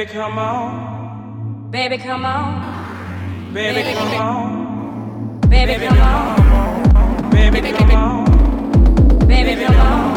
Baby, come on. Baby, come on. Baby, come on. Baby, come on. Baby, come on. Baby, come on.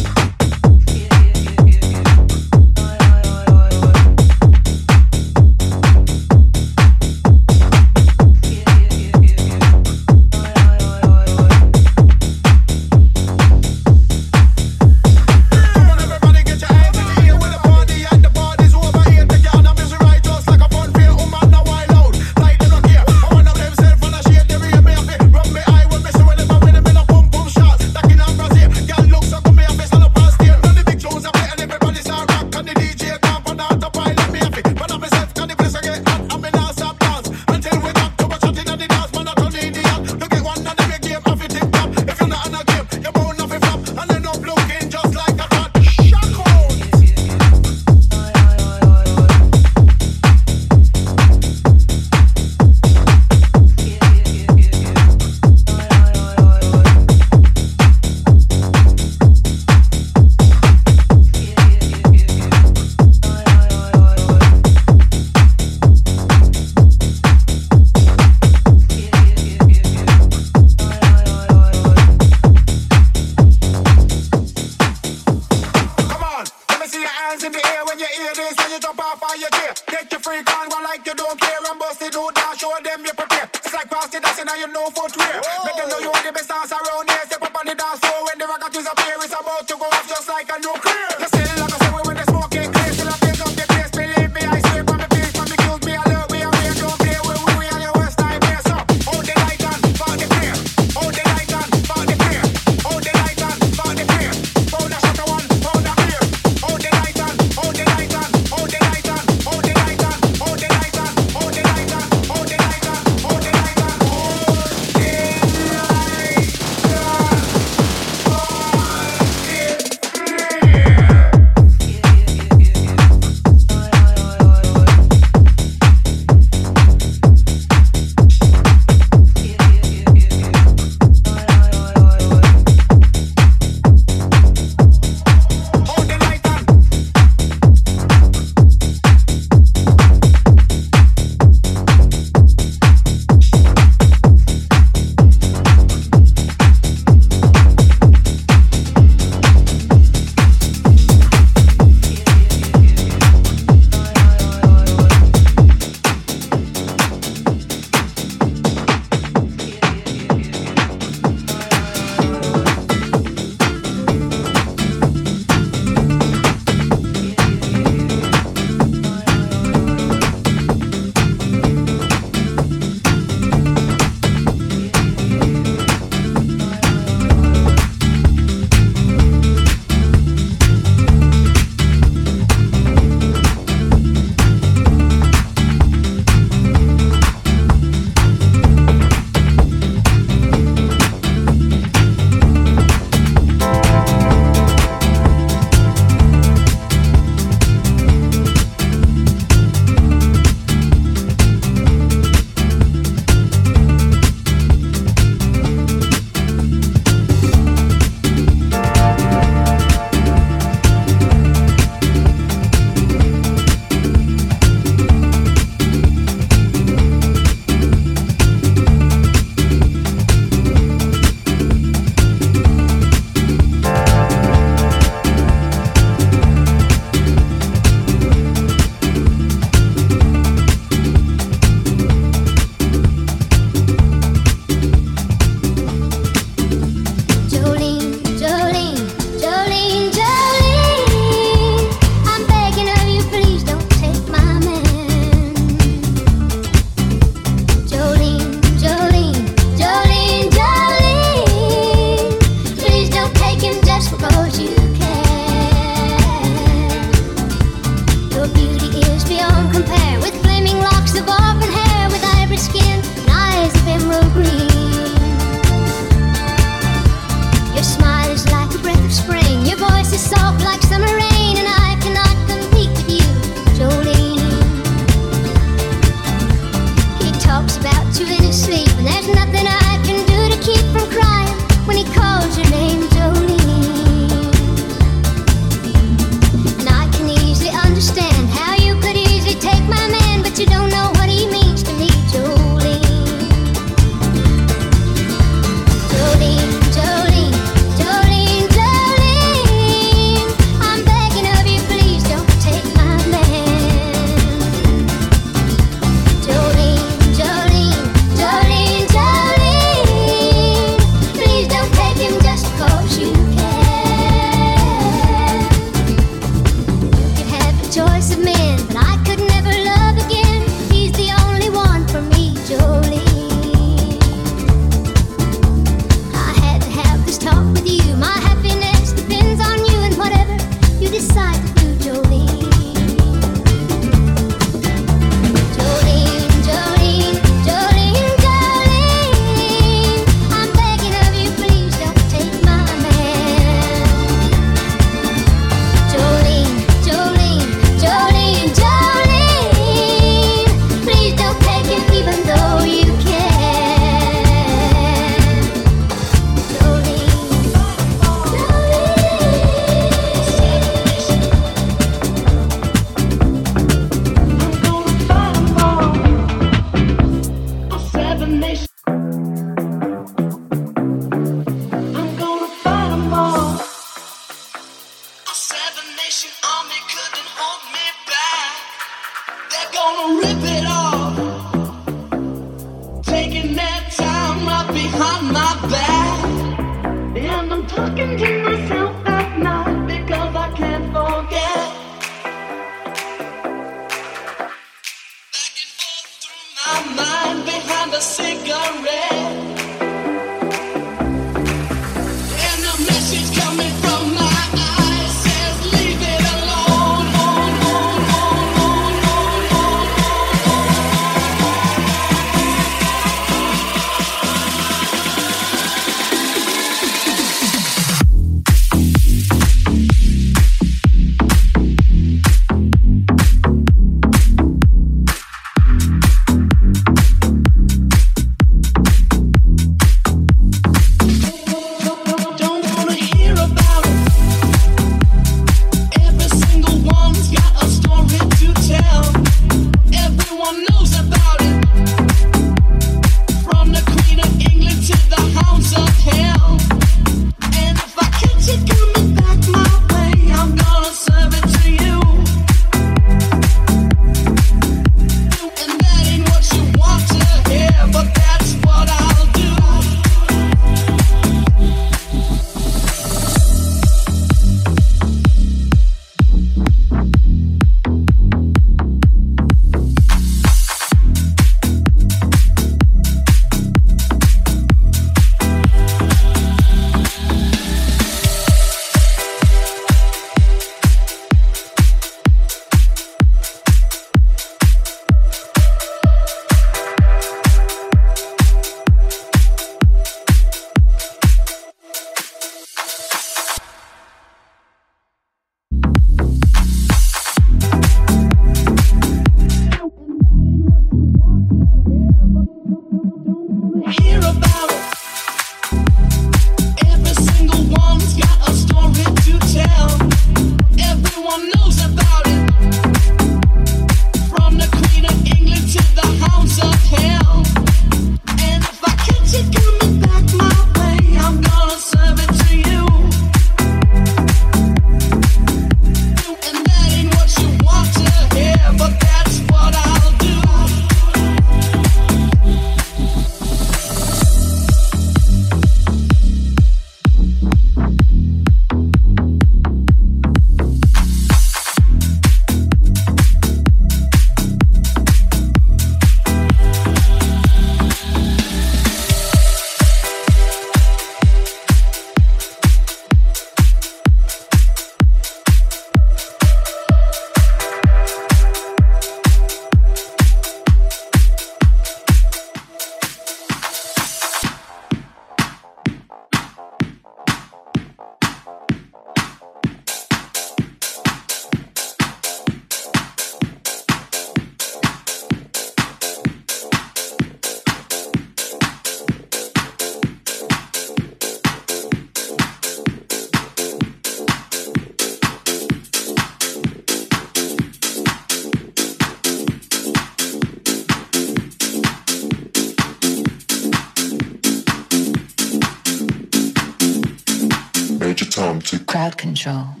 Control.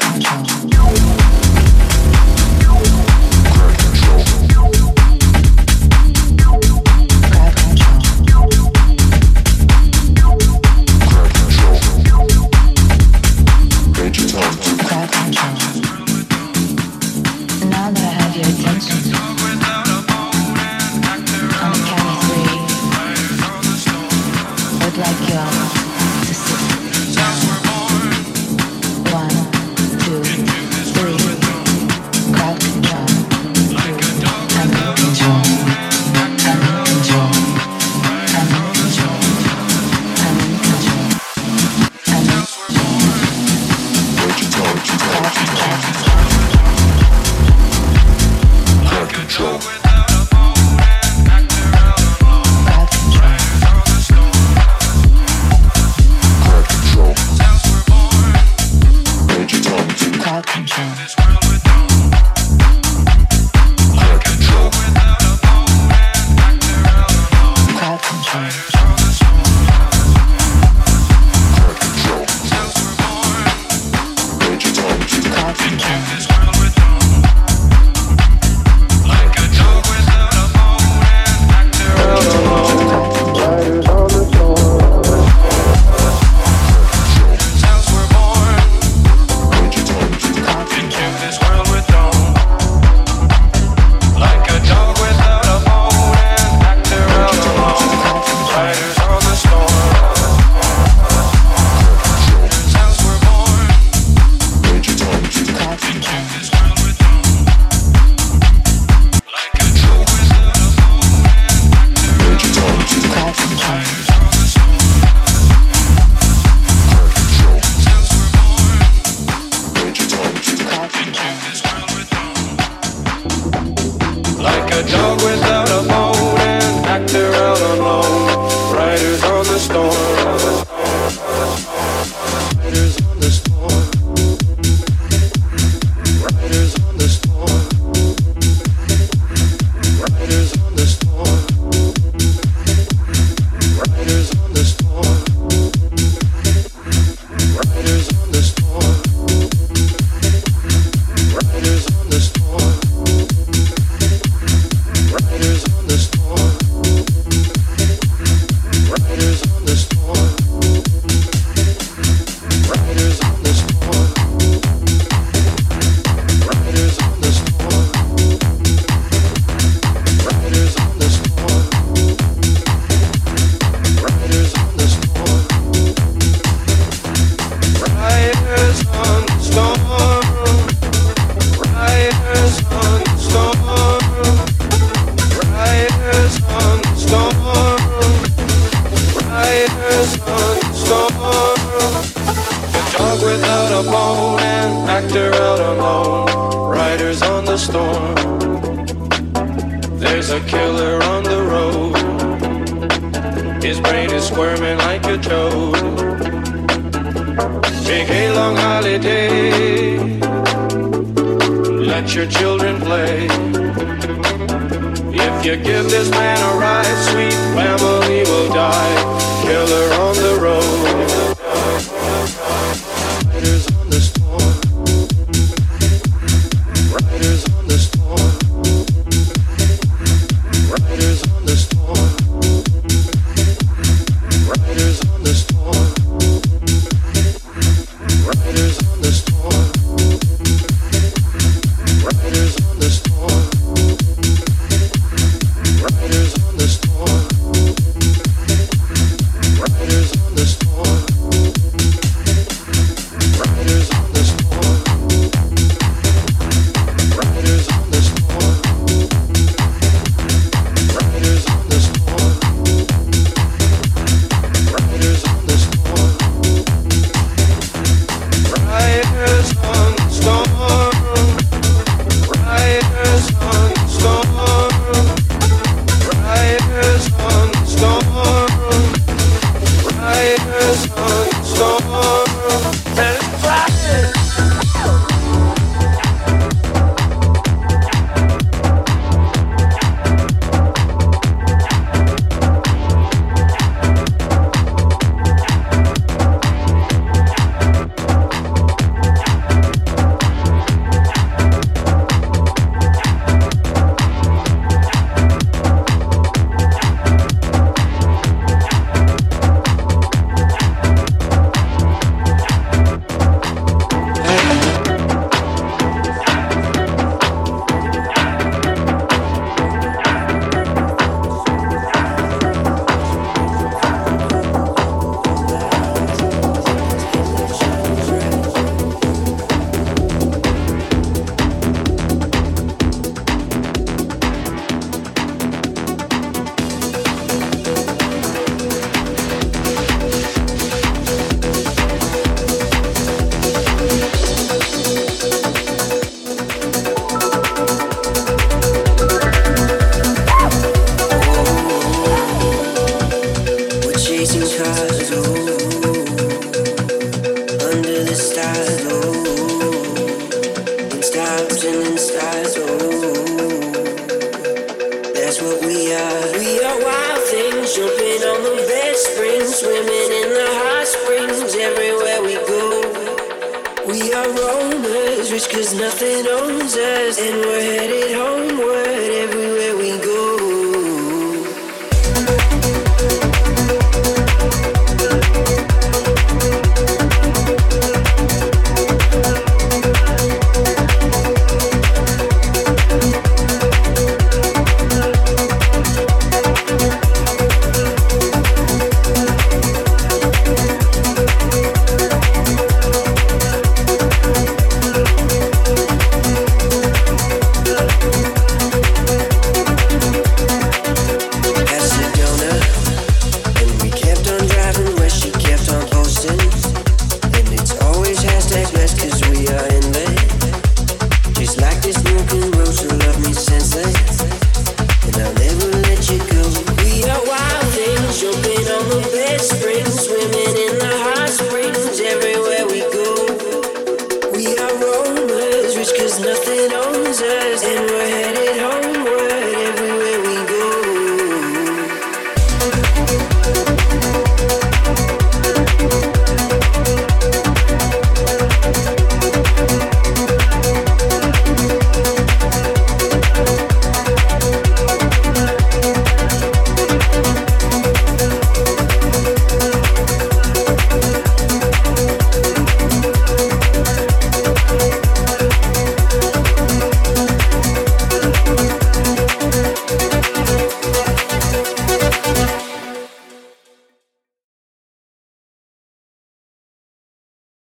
Control.